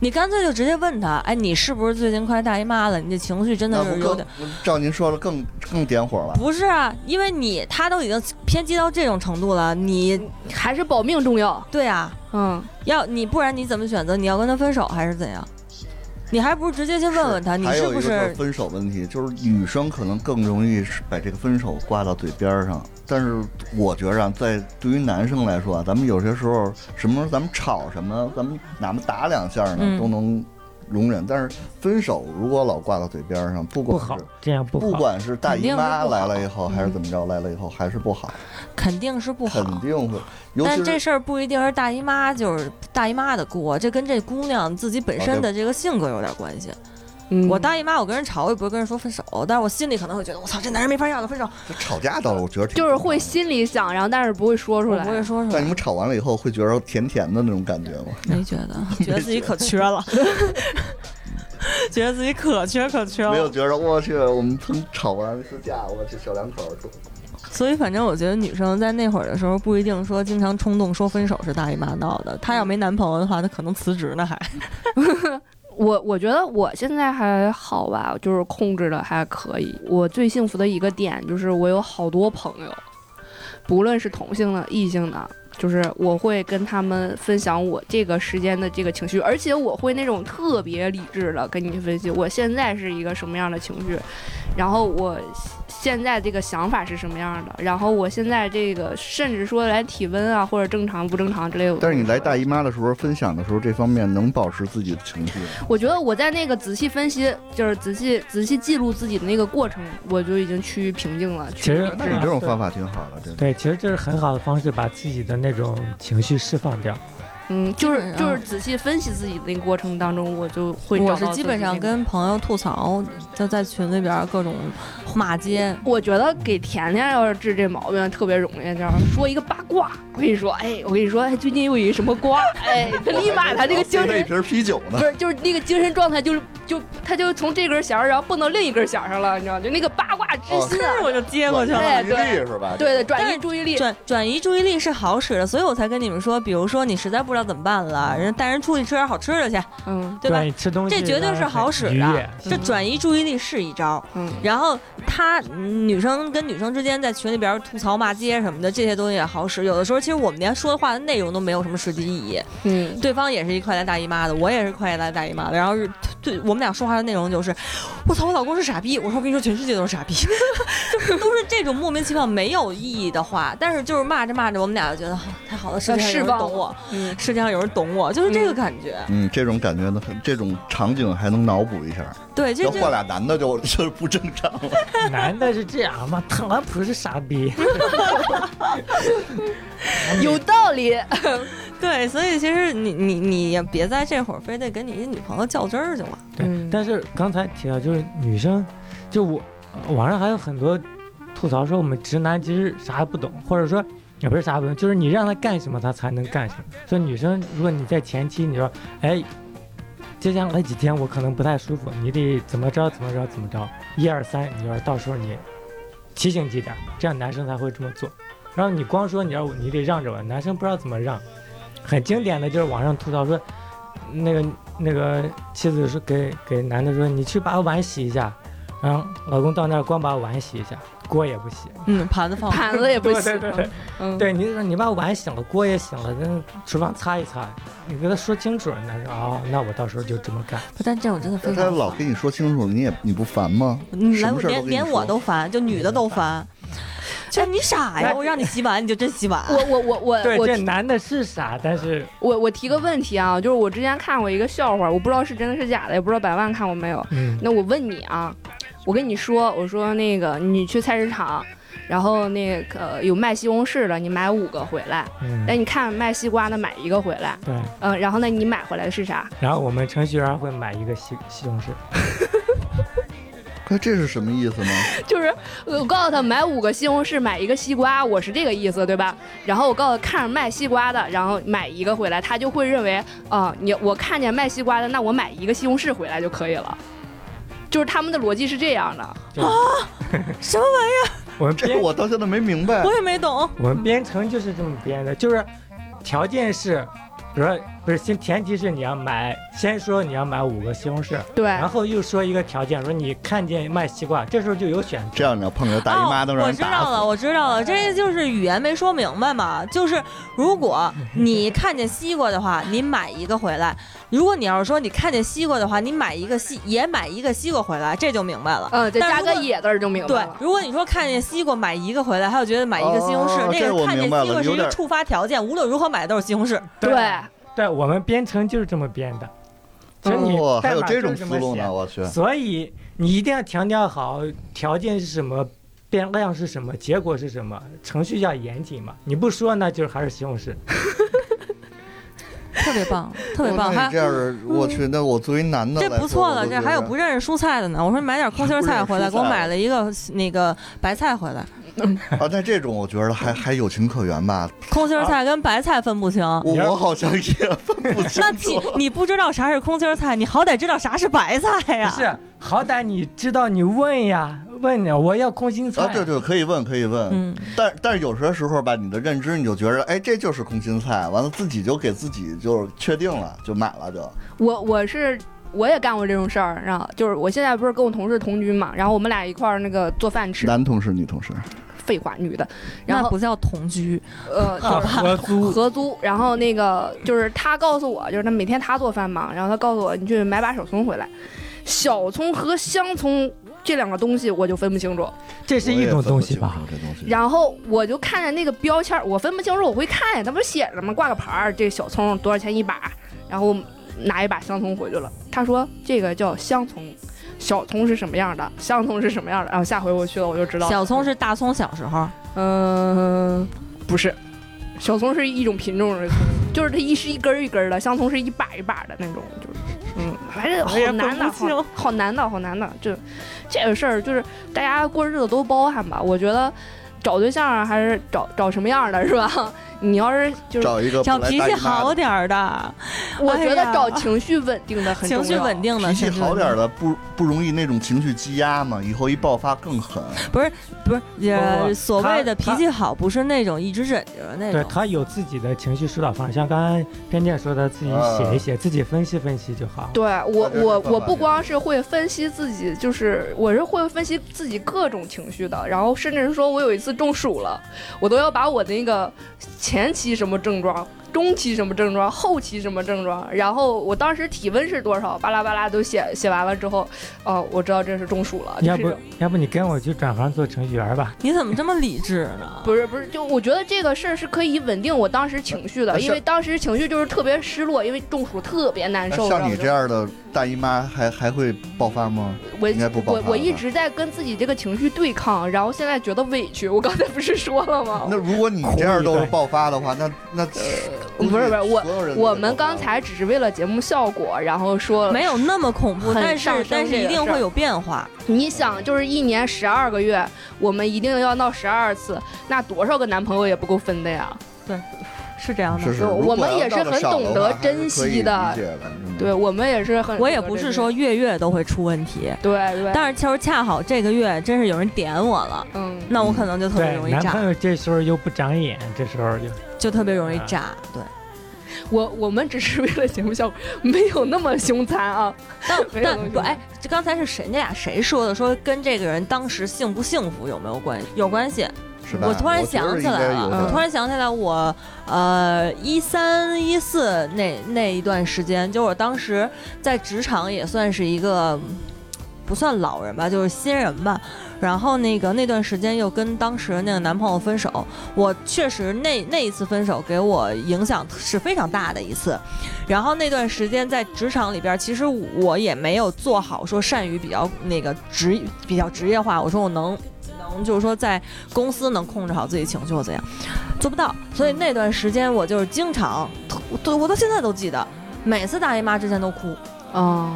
你干脆就直接问他，哎，你是不是最近快大姨妈了？你这情绪真的是有点。照您说的更更点火了。不是啊，因为你他都已经偏激到这种程度了，你还是保命重要。对啊，嗯，要你不然你怎么选择？你要跟他分手还是怎样？你还不如直接去问问他，你还有是不是？一个分手问题，就是女生可能更容易把这个分手挂到嘴边儿上，但是我觉着啊，在对于男生来说啊，咱们有些时候什么时候咱们吵什么，咱们哪怕打两下呢，嗯都能容忍。但是分手如果老挂到嘴边儿上，不不好管是，这样不不。管是大姨妈来了以后，还是嗯怎么着来了以后，还是不好，肯定是不好。肯定会。但这事儿不一定是大姨妈就是大姨妈的锅，这跟这姑娘自己本身的这个性格有点关系。嗯我大姨妈，我跟人吵，我也不会跟人说分手，但是我心里可能会觉得，我操，这男人没法要了，分手，吵架倒是我觉得就是会心里想，然后但是不会说出来。不会说出来但你。们吵完了以后，会觉得甜甜的那种感觉吗？没觉得，觉得自己可缺了，觉得自己可缺可缺了。没有觉得我去，我们曾吵完一次架，我去小两口儿就所以反正我觉得女生在那会儿的时候，不一定说经常冲动说分手是大姨妈闹的。她要没男朋友的话，她可能辞职呢还。我我觉得我现在还好吧，就是控制的还可以。我最幸福的一个点就是我有好多朋友，不论是同性的、异性的，就是我会跟他们分享我这个时间的这个情绪，而且我会那种特别理智的跟你分析我现在是一个什么样的情绪，然后我现在这个想法是什么样的，然后我现在这个甚至说来体温啊或者正常不正常之类的。但是你来大姨妈的时候分享的时候，这方面能保持自己的情绪？我觉得我在那个仔细分析，就是仔细仔细记录自己的那个过程，我就已经趋于平静了。其实那你这种方法挺好的，真的。对，其实这是很好的方式，把自己的那种情绪释放掉。嗯，就是就是仔细分析自己的那个过程当中，我就会找我是基本上跟朋友吐槽，就在群里边各种骂街。我觉得给甜甜要是治这毛病特别容易，这样说一个八卦，我跟你说，哎，我跟你说，哎，最近有一个什么瓜，哎，他立马他这个精神喝一瓶啤酒呢 不，是，就是那个精神状态，就是就他就从这根弦儿，然后蹦到另一根弦上了，你知道吗？就那个八卦之心啊！我就接过去了。对注意力是吧？对对，转移注意力。转转移注意力是好使的，所以我才跟你们说，比如说你实在不知道怎么办了，人带人出去吃点好吃的去，嗯。对吧？吃东西这绝对是好使的这转移注意力是一招。嗯，然后他嗯女生跟女生之间在群里边吐槽骂街什么的，这些东西也好使。有的时候其实我们连说的话的内容都没有什么实际意义，嗯，对方也是一快来大姨妈的，我也是快来大姨妈的，然后是对我们俩说话的内容就是，我操，我老公是傻逼，我说我跟你说全世界都是傻逼，就 是都是这种莫名其妙没有意义的话，但是就是骂着骂着，我们俩就觉得太好了，世界上有人懂我，嗯世界上有人懂我，就是这个感觉。嗯，这种感觉呢，这种场景还能脑补一下。对，这换俩男的就就是不正常了。男的是这样吗？特朗普是傻逼，有道理。对，所以其实你你你也别在这会儿非得跟你女朋友较真儿去了。对，嗯但是刚才提到，就是女生，就我网上还有很多吐槽说我们直男其实啥也不懂，或者说也不是啥也不懂，就是你让他干什么他才能干什么。所以女生，如果你在前期你说，哎，接下来几天我可能不太舒服，你得怎么着怎么着怎么着，一二三，你要到时候你提醒几点，这样男生才会这么做。然后你光说你要你得让着我，男生不知道怎么让。很经典的就是网上吐槽说，那个那个妻子说给给男的说，你去把碗洗一下，然后老公到那儿光把碗洗一下，锅也不洗。嗯，盘子放盘子也不对。对对嗯，对，你说你把碗洗了，锅也洗了，那厨房擦一擦，你跟他说清楚，那是哦，那我到时候就这么干。不但这种真的非他常烦老跟你说清楚，你也你不烦吗？你来什么事儿连连我都烦，就女的都烦。就你傻呀！我让你洗碗，你就真洗碗。我我我我对，我这男的是傻，但是我我提个问题啊，就是我之前看过一个笑话，我不知道是真的是假的，也不知道百万看过没有。嗯，那我问你啊，我跟你说，我说那个你去菜市场，然后那个、呃有卖西红柿的，你买五个回来。嗯哎，你看卖西瓜的买一个回来，对，嗯、然后呢你买回来的是啥？然后我们程序员会买一个西西红柿，那这是什么意思呢？就是我告诉他买五个西红柿买一个西瓜，我是这个意思，对吧？然后我告诉他看着卖西瓜的，然后买一个回来，他就会认为啊、你我看见卖西瓜的，那我买一个西红柿回来就可以了。就是他们的逻辑是这样的，啊什么玩意儿我们编这我到现在没明白？我。也没懂。我们编程就是这么编的，就是条件是，比如说不是先前提是你要买，先说你要买五个西红柿，对，然后又说一个条件，说你看见卖西瓜，这时候就有选择。这样你要碰着大姨妈，能让哦、我人打死。知道了，我知道了，这就是语言没说明白嘛。就是如果你看见西瓜的话，你买一个回来；如果你要是说你看见西瓜的话，你买一个西也买一个西瓜回来，这就明白了。嗯，再加个野字儿就明白了对，。如果你说看见西瓜买一个回来，还有觉得买一个西红柿，哦这这个看见西瓜是一个触发条件，无论如何买都是西红柿。对，对，我们编程就是这么编的。其实你哦，还代码有这种就是么写思路呢，我去。所以你一定要强调好条件是什么，变量是什么，结果是什么，程序要严谨嘛。你不说那就是还是西红柿。特别棒，特别棒，哦那还这样儿，我去，那我作为男的这不错了，这还有不认识蔬菜的呢。我说买点空心儿菜回来，给我买了一个那个白菜回来。啊，那这种我觉得还还有情可原吧。空心儿菜跟白菜分不清。我我好像也分不清 那你。你不知道啥是空心儿菜，你好歹知道啥是白菜呀？不是，好歹你知道你问呀，问你，我要空心菜。啊，对对，可以问，可以问。嗯，但但是有些时候吧，你的认知你就觉得，哎，这就是空心菜，完了自己就给自己就确定了，就买了就。我我是我也干过这种事儿，然后就是我现在不是跟我同事同居嘛，然后我们俩一块儿那个做饭吃，男同事、女同事，废话女的，然后那不叫同居，呃啊，合租。合租，然后那个就是他告诉我，就是他每天他做饭嘛，然后他告诉我你去买把小葱回来，小葱和香葱这两个东西我就分不清楚，这是一种东西吧？然后我就看着那个标签儿，我分不清楚，我会看呀，它不是写着吗？挂个牌儿，这小葱多少钱一把，然后拿一把香葱回去了。他说这个叫香葱，小葱是什么样的，香葱是什么样的。然后下回我去了我就知道了。小葱是大葱小时候，嗯、不是，小葱是一种品种的葱，就是它一是一根儿一根儿的，香葱是一把一把的那种，就是嗯，还是好难的，好好难的，好难的。就这个事儿就是大家过日子都包含吧，我觉得。找对象啊还是找找什么样的是吧？你要是就是，找一个找脾气好点儿的，我觉得找情绪稳定的很重要。情绪稳定的，脾气好点儿的不不容易那种情绪积压嘛，以后一爆发更狠。不是不是，不呃，不所谓的脾气好，不是那种一直忍着的那种。对他有自己的情绪疏导方式，像刚刚边店说的，自己写一写，自己分析分析就好。对我我我不光是会分析自己，就是我是会分析自己各种情绪的，然后甚至是说我有一次中暑了，我都要把我那个前期什么症状。中期什么症状，后期什么症状，然后我当时体温是多少，巴拉巴拉都写写完了之后，哦，我知道这是中暑了。要不就是要不你跟我去转行做程序员吧？你怎么这么理智呢？不是不是，就我觉得这个事儿是可以稳定我当时情绪的，因为当时情绪就是特别失落，因为中暑特别难受。像你这样的大姨妈还还会爆发吗？我应该不爆我我一直在跟自己这个情绪对抗，然后现在觉得委屈。我刚才不是说了吗？那如果你这样都是爆发的话，那那不是不是我我们刚才只是为了节目效果，然后说没有那么恐怖，但是但是一定会有变化。你想，就是一年十二个月，我们一定要闹十二次，那多少个男朋友也不够分的呀？对是这样的，是是，我们也是很懂得珍惜的的真的对我们也是很，我也不是说月月都会出问题，对对，但是其实恰好这个月真是有人点我了，嗯，那我可能就特别，容易炸，男朋友这时候又不长眼，这时候就就特别容易炸。对，我我们只是为了节目效果，没有那么凶残啊。但 但不哎，这刚才是谁那俩谁说的？说跟这个人当时幸不幸福有没有关系？有关系。是吧？我突然想起来了，我突然想起来我，呃一三一四那那一段时间，就我当时在职场也算是一个不算老人吧，就是新人吧。然后那个那段时间又跟当时那个男朋友分手，我确实那那一次分手给我影响是非常大的一次。然后那段时间在职场里边，其实我也没有做好说善于比较那个职比较职业化，我说我能能就是说在公司能控制好自己情绪或怎样，做不到。所以那段时间我就是经常，对我到现在都记得，每次大姨妈之前都哭。哦，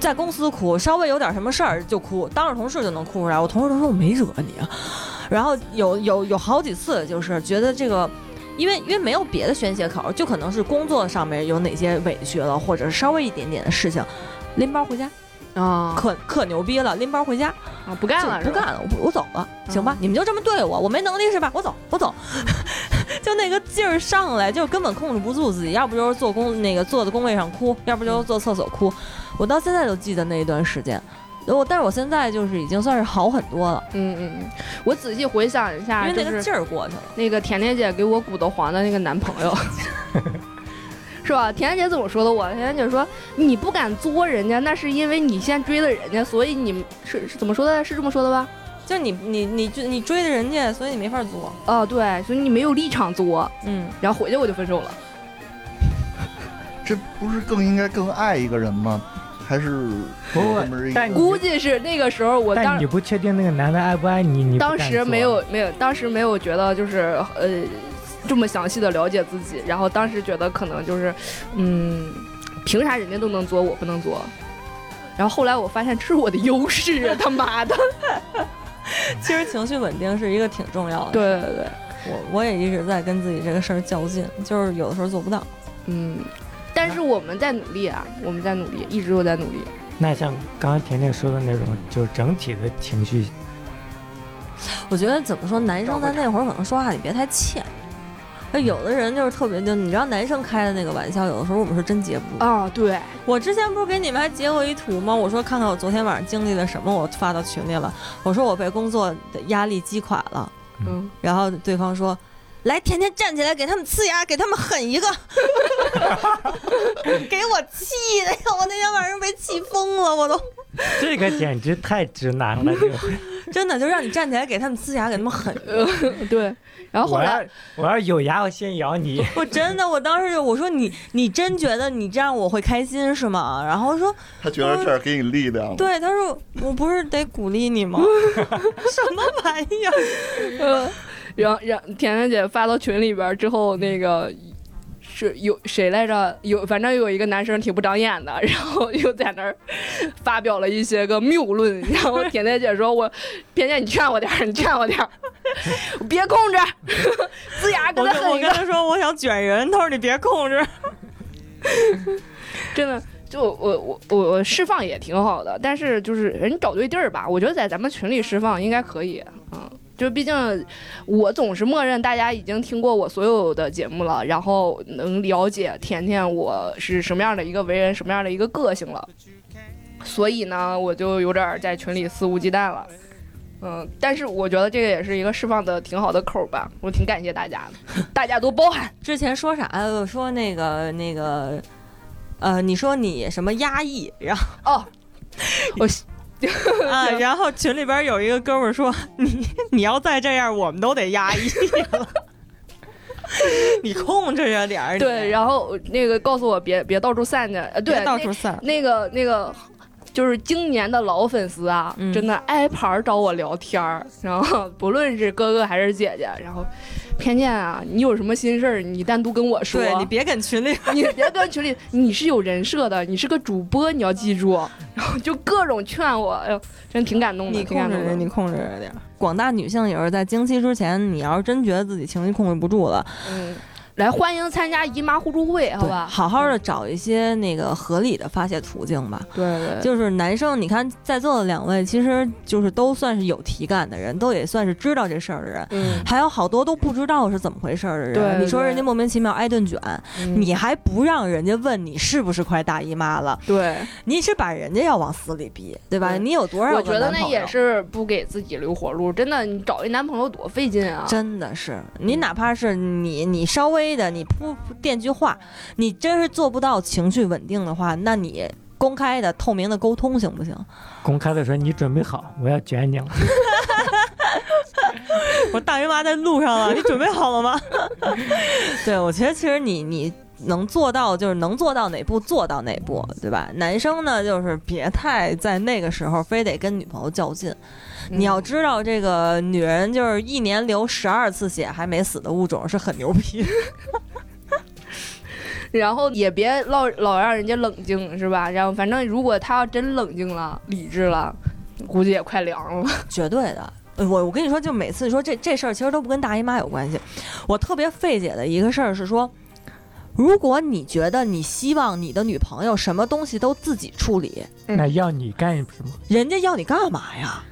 在公司哭，稍微有点什么事儿就哭，当着同事就能哭出来。我同事都说我没惹你啊。然后有有有好几次，就是觉得这个，因为因为没有别的宣泄口，就可能是工作上面有哪些委屈了，或者是稍微一点点的事情，拎包回家，啊可可牛逼了，拎包回家，啊，不干了，不干了，我不我走了，行吧？你们就这么对我，我没能力是吧？我走，我走。就那个劲儿上来，就根本控制不住自己，要不就是坐工那个坐在工位上哭，要不就是坐厕所哭。我到现在都记得那一段时间。我但是我现在就是已经算是好很多了，嗯嗯嗯，我仔细回想一下，因为那个劲儿过去了。那个甜甜姐给我鼓捣黄的那个男朋友，是吧？甜甜姐怎么说的我？甜甜姐说你不敢作人家，那是因为你先追的人家，所以你是是怎么说的？是这么说的吧？就你你你追你追的人家，所以你没法作。哦，对，所以你没有立场作，嗯，然后回去我就分手了。这不是更应该更爱一个人吗？还是但估计是那个时候我当但你不确定那个男的爱不爱你，你当时没有没有，当时没有觉得就是呃这么详细的了解自己，然后当时觉得可能就是嗯，凭啥人家都能做我不能做？然后后来我发现这是我的优势啊，他妈的！其实情绪稳定是一个挺重要的。，对对对，我我也一直在跟自己这个事儿较劲，就是有的时候做不到。嗯，但是我们在努力啊，我们在努力，一直都在努力。那像刚刚甜甜说的那种，就是整体的情绪，我觉得怎么说，男生在那会儿可能说话你别太欠。那有的人就是特别，就你知道男生开的那个玩笑，有的时候我们是真接不住。啊，对，我之前不是给你们还截过一图吗？我说看看我昨天晚上经历了什么，我发到群里了。我说我被工作的压力击垮了，嗯，然后对方说。来，甜甜站起来，给他们呲牙，给他们狠一个，给我气的呀！我那天晚上被气疯了，我都这个简直太直男了。这个，真的就让你站起来，给他们呲牙，给他们狠一个。对。然后后我来要我要有牙，我先咬你。我真的，我当时就我说你，你真觉得你这样我会开心是吗？然后说他觉得这儿给你力量。对，他说我不是得鼓励你吗？什么玩意儿？呃，让让甜甜姐发到群里边儿之后，那个是有谁来着？有反正有一个男生挺不长眼的，然后又在那儿 发表了一些个谬论，然后甜甜姐说我，甜甜你劝我点儿，你劝我点儿，别控制，龇牙跟他我跟我狠一个，跟他说，我想卷人，他说你别控制。真的。就我我我我释放也挺好的，但是就是人找对地儿吧，我觉得在咱们群里释放应该可以，嗯，就毕竟我总是默认大家已经听过我所有的节目了，然后能了解甜甜我是什么样的一个为人，什么样的一个个性了，所以呢，我就有点儿在群里肆无忌惮了。嗯，但是我觉得这个也是一个释放的挺好的口儿吧，我挺感谢大家的，大家多包涵。之前说啥？我说那个那个，呃，你说你什么压抑，然后哦，我 啊，然后群里边有一个哥们儿说，你你要再这样，我们都得压抑了。你控制着点儿，你对，然后那个告诉我别别到处散去，呃，对别，到处散。那个那个。就是今年的老粉丝啊，嗯真的挨盘儿找我聊天儿，然后不论是哥哥还是姐姐，然后偏见啊，你有什么心事儿，你单独跟我说，对你别跟群里你别跟群里，你是有人设的，你是个主播，你要记住。然后就各种劝我，哎呦，真挺感动的，你。控制着，你控制着点。广大女性也是在经期之前，你要是真觉得自己情绪控制不住了，嗯，来欢迎参加姨妈互助会，好吧？好好的找一些那个合理的发泄途径吧。对对，就是男生，你看在座的两位，其实就是都算是有体感的人，都也算是知道这事儿的人。嗯，还有好多都不知道是怎么回事儿的人，对你说人家莫名其妙挨顿卷，嗯你还不让人家问你是不是快大姨妈了，对，你是把人家要往死里逼，对吧？对你有多少个我觉得那也是不给自己留活路。真的，你找一男朋友多费劲啊！真的是，你哪怕是你你稍微的你不垫句话，你真是做不到情绪稳定的话，那你公开的透明的沟通行不行？公开的说你准备好，我要卷你了。我大姨妈在路上了，你准备好了吗？对，我觉得其实你你能做到就是能做到哪步做到哪步，对吧？男生呢，就是别太在那个时候非得跟女朋友较劲。你要知道，这个女人就是一年流十二次血还没死的物种是很牛逼的。然后也别老老让人家冷静，是吧？然后反正如果她要真冷静了、理智了，估计也快凉了。绝对的。呃我我跟你说，就每次说这这事儿，其实都不跟大姨妈有关系。我特别费解的一个事儿是说，如果你觉得你希望你的女朋友什么东西都自己处理，嗯那要你干什么？人家要你干嘛呀？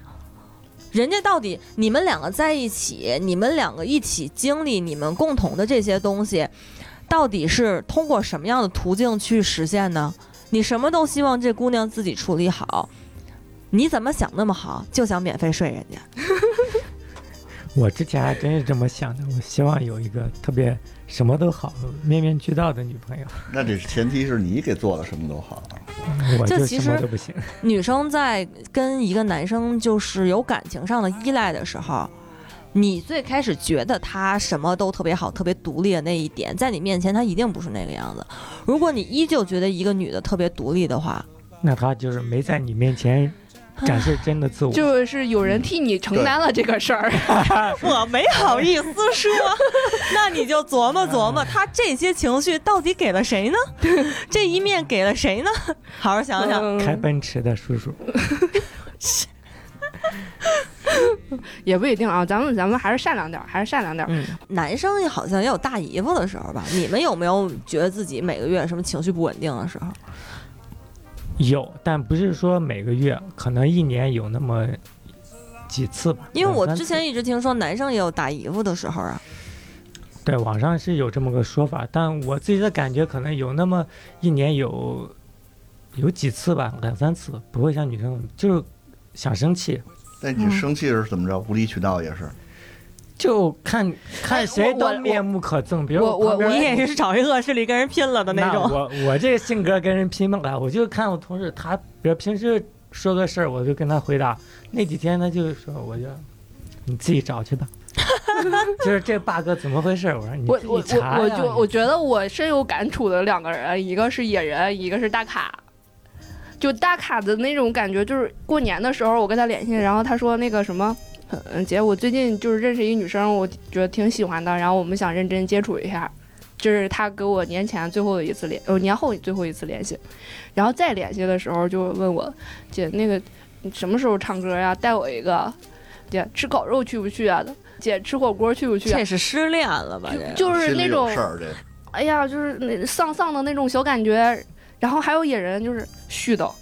人家到底你们两个在一起，你们两个一起经历你们共同的这些东西，到底是通过什么样的途径去实现呢？你什么都希望这姑娘自己处理好，你怎么想那么好，就想免费睡人家？我之前还真是这么想的，我希望有一个特别什么都好、面面俱到的女朋友。那这前提是你给做的什么都好。我就什么就其实都不行。女生在跟一个男生就是有感情上的依赖的时候，你最开始觉得他什么都特别好、特别独立的那一点，在你面前他一定不是那个样子。如果你依旧觉得一个女的特别独立的话，那他就是没在你面前展示真的自我。就是有人替你承担了这个事儿。我没好意思说，那你就琢磨琢磨，他这些情绪到底给了谁呢？这一面给了谁呢？好好想想。嗯开奔驰的叔叔，也不一定啊，咱们咱们还是善良点儿，还是善良点男生好像也有大姨夫的时候吧？你们有没有觉得自己每个月什么情绪不稳定的时候？有，但不是说每个月，可能一年有那么几次吧。因为我之前一直听说男生也有打姨夫的时候啊。对网上是有这么个说法，但我自己的感觉可能有那么一年有有几次吧，两三次，不会像女生就是想生气，但你生气是怎么着？无理取闹也是。就看看谁我我都面目可憎。比如我我旁边你也是 找一恶势力跟人拼了的那种。我我这个性格跟人拼不了，我就看我同事，他比如平时说个事儿，我就跟他回答，那几天他就说，我就你自己找去吧。就是这 bug 怎么回事？我说你自我我我就我觉得我深有感触的两个人，一个是野人，一个是大卡。就大卡的那种感觉，就是过年的时候我跟他联系，然后他说那个什么，嗯姐，我最近就是认识一女生，我觉得挺喜欢的，然后我们想认真接触一下。就是她给我年前最后的一次联，呃，年后最后一次联系，然后再联系的时候就问我姐，那个你什么时候唱歌呀？带我一个，姐吃烤肉去不去啊？姐吃火锅去不去啊这？是失恋了吧？这就是那种事儿，这哎呀，就是那丧丧的那种小感觉。然后还有野人就是絮叨，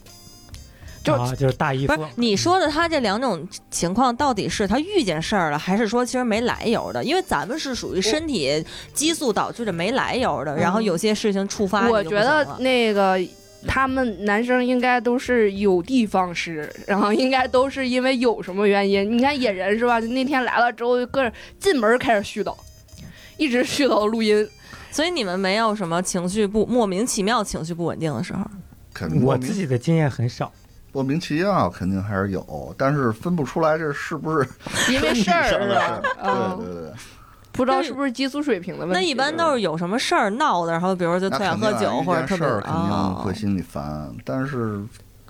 就啊，就是大姨夫不是，你说的他这两种情况，到底是他遇见事儿了，还是说其实没来由的？因为咱们是属于身体激素导致的没来由的，然后有些事情触发我觉得那个他们男生应该都是有的放矢，然后应该都是因为有什么原因。你看野人是吧？那天来了之后，就搁这进门开始絮叨，一直絮叨录音。所以你们没有什么情绪不莫名其妙情绪不稳定的时候。肯定莫我自己的经验很少。莫名其妙，肯定还是有，但是分不出来这是不是 因为事儿是吧对，对对，不知道是不是激素水平的问题。那一般都是有什么事儿闹的，然后比如说就特想喝酒或者特别事儿肯定啊会心里烦，但是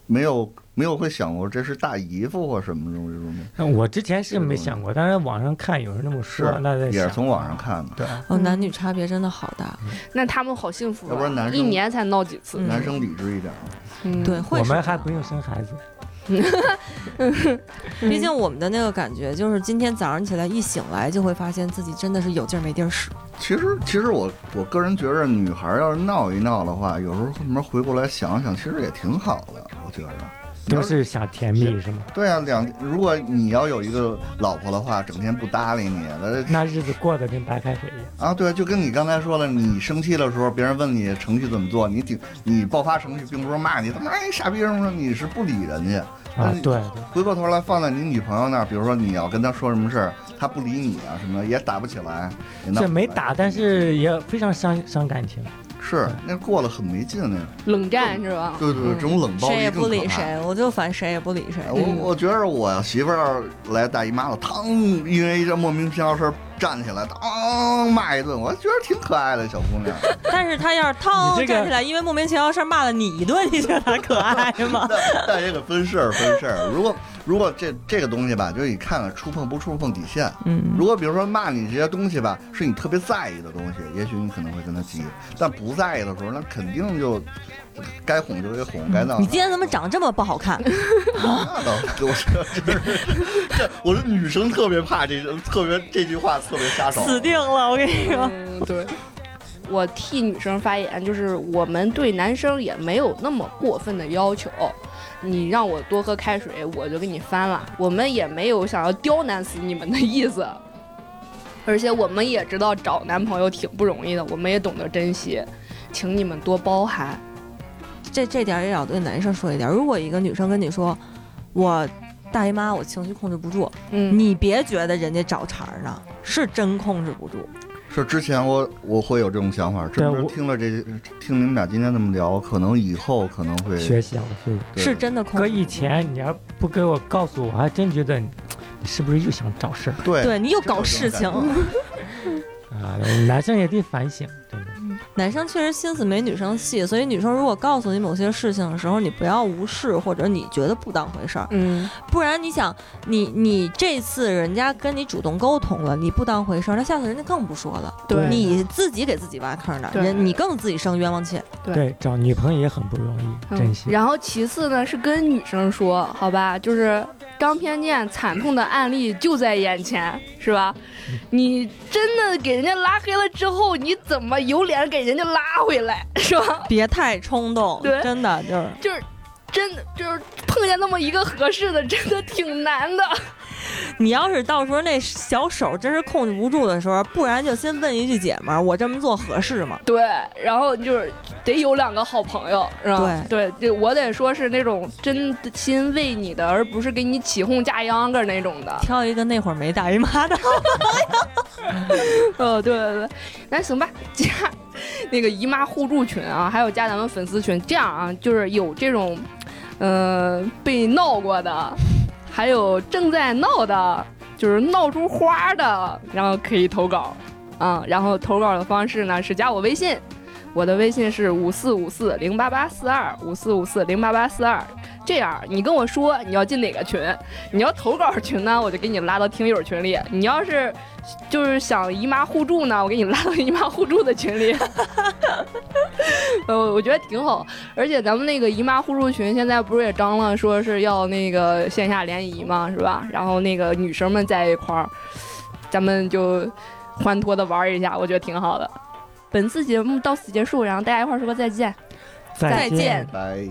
没有没有会想过这是大姨夫或什么这种这种那我之前是没想过，但是网上看有人那么说，那在也是从网上看的。对，哦，男女差别真的好大。那他们好幸福啊要不然男，生一年才闹几次。嗯男生理智一点，嗯对，会我们还不用生孩子。毕竟我们的那个感觉就是今天早上起来一醒来就会发现自己真的是有劲儿没地儿使。其实其实我我个人觉着，女孩要是闹一闹的话，有时候后面回过来想想，其实也挺好的。我觉着，都是想甜蜜是吗？对啊，两如果你要有一个老婆的话，整天不搭理你，那那日子过得跟白开水一样。啊，对，就跟你刚才说了，你生气的时候，别人问你程序怎么做，你顶你爆发程序，并不是骂你，他妈哎傻逼什么的，你是不理人家。啊，对对，回过头来放在你女朋友那儿，比如说你要跟她说什么事儿，她不理你啊什么的，也打不起来这没打，但是也非常伤伤感情。是那过得很没劲那个。冷战是吧？对对对，嗯这种冷暴力谁也力更可怕。不理谁，我就烦谁也不理谁。我我觉得我媳妇儿来大姨妈了，嘡，因为这莫名其妙事儿站起来，当骂一顿，我觉得挺可爱的小姑娘。但是她要是涛你这个站起来，因为莫名其妙的事儿骂了你一顿，你觉得她可爱吗？但但也得分事儿分事儿。如果如果这这个东西吧，就是你看看触碰不触碰底线。嗯，如果比如说骂你这些东西吧，是你特别在意的东西，也许你可能会跟他急；但不在意的时候，那肯定就该哄就得哄，该闹你今天怎么长这么不好看？那倒，我这就是 这，我是女生特别怕这特别这句话特别杀手。死定了！我跟你说，嗯，对。我替女生发言，就是我们对男生也没有那么过分的要求。你让我多喝开水，我就给你翻了。我们也没有想要刁难死你们的意思。而且我们也知道找男朋友挺不容易的，我们也懂得珍惜，请你们多包涵。这这点儿也要对男生说一点。如果一个女生跟你说，我大姨妈，我情绪控制不住，嗯，你别觉得人家找茬儿呢，是真控制不住。是之前我我会有这种想法，真是对我听了这听你们俩今天这么聊，可能以后可能会学习啊，学习。是真的控搁制。以前你要不给我告诉我，我还真觉得你你是不是又想找事儿对对你又搞事情，啊？男生也得反省，真的。男生确实心思没女生细，所以女生如果告诉你某些事情的时候，你不要无视，或者你觉得不当回事儿，嗯，不然你想，你你这次人家跟你主动沟通了，你不当回事儿，那下次人家更不说了，对你自己给自己挖坑的，对人你更自己生冤枉气。对对，找女朋友也很不容易，嗯珍惜。然后其次呢是跟女生说，好吧，就是张偏见惨痛的案例就在眼前，是吧？你真的给人家拉黑了之后，你怎么有脸给人家拉回来，是吧？别太冲动，对真的就是就是真的就是碰见那么一个合适的，真的挺难的。你要是到时候那小手真是控制不住的时候，不然就先问一句姐们儿，我这么做合适吗？对，然后就是得有两个好朋友，是吧？对对，我得说是那种真心为你的，而不是给你起哄架秧歌那种的。挑一个那会儿没大姨妈的，哦，对对对，那行吧，加那个姨妈互助群啊，还有加咱们粉丝群，这样啊，就是有这种，呃，被闹过的，还有正在闹的，就是闹出花的，然后可以投稿，啊、然后投稿的方式呢是加我微信，我的微信是五四五四零八八四二五四五四零八八四二。这样，你跟我说你要进哪个群，你要投稿群呢，我就给你拉到听友群里。你要是就是想姨妈互助呢，我给你拉到姨妈互助的群里。呃，我觉得挺好，而且咱们那个姨妈互助群现在不是也张了，说是要那个线下联谊嘛，是吧？然后那个女生们在一块儿。咱们就欢脱的玩一下，我觉得挺好的。本次节目到此结束，然后大家一块儿说个再见。再见见。拜。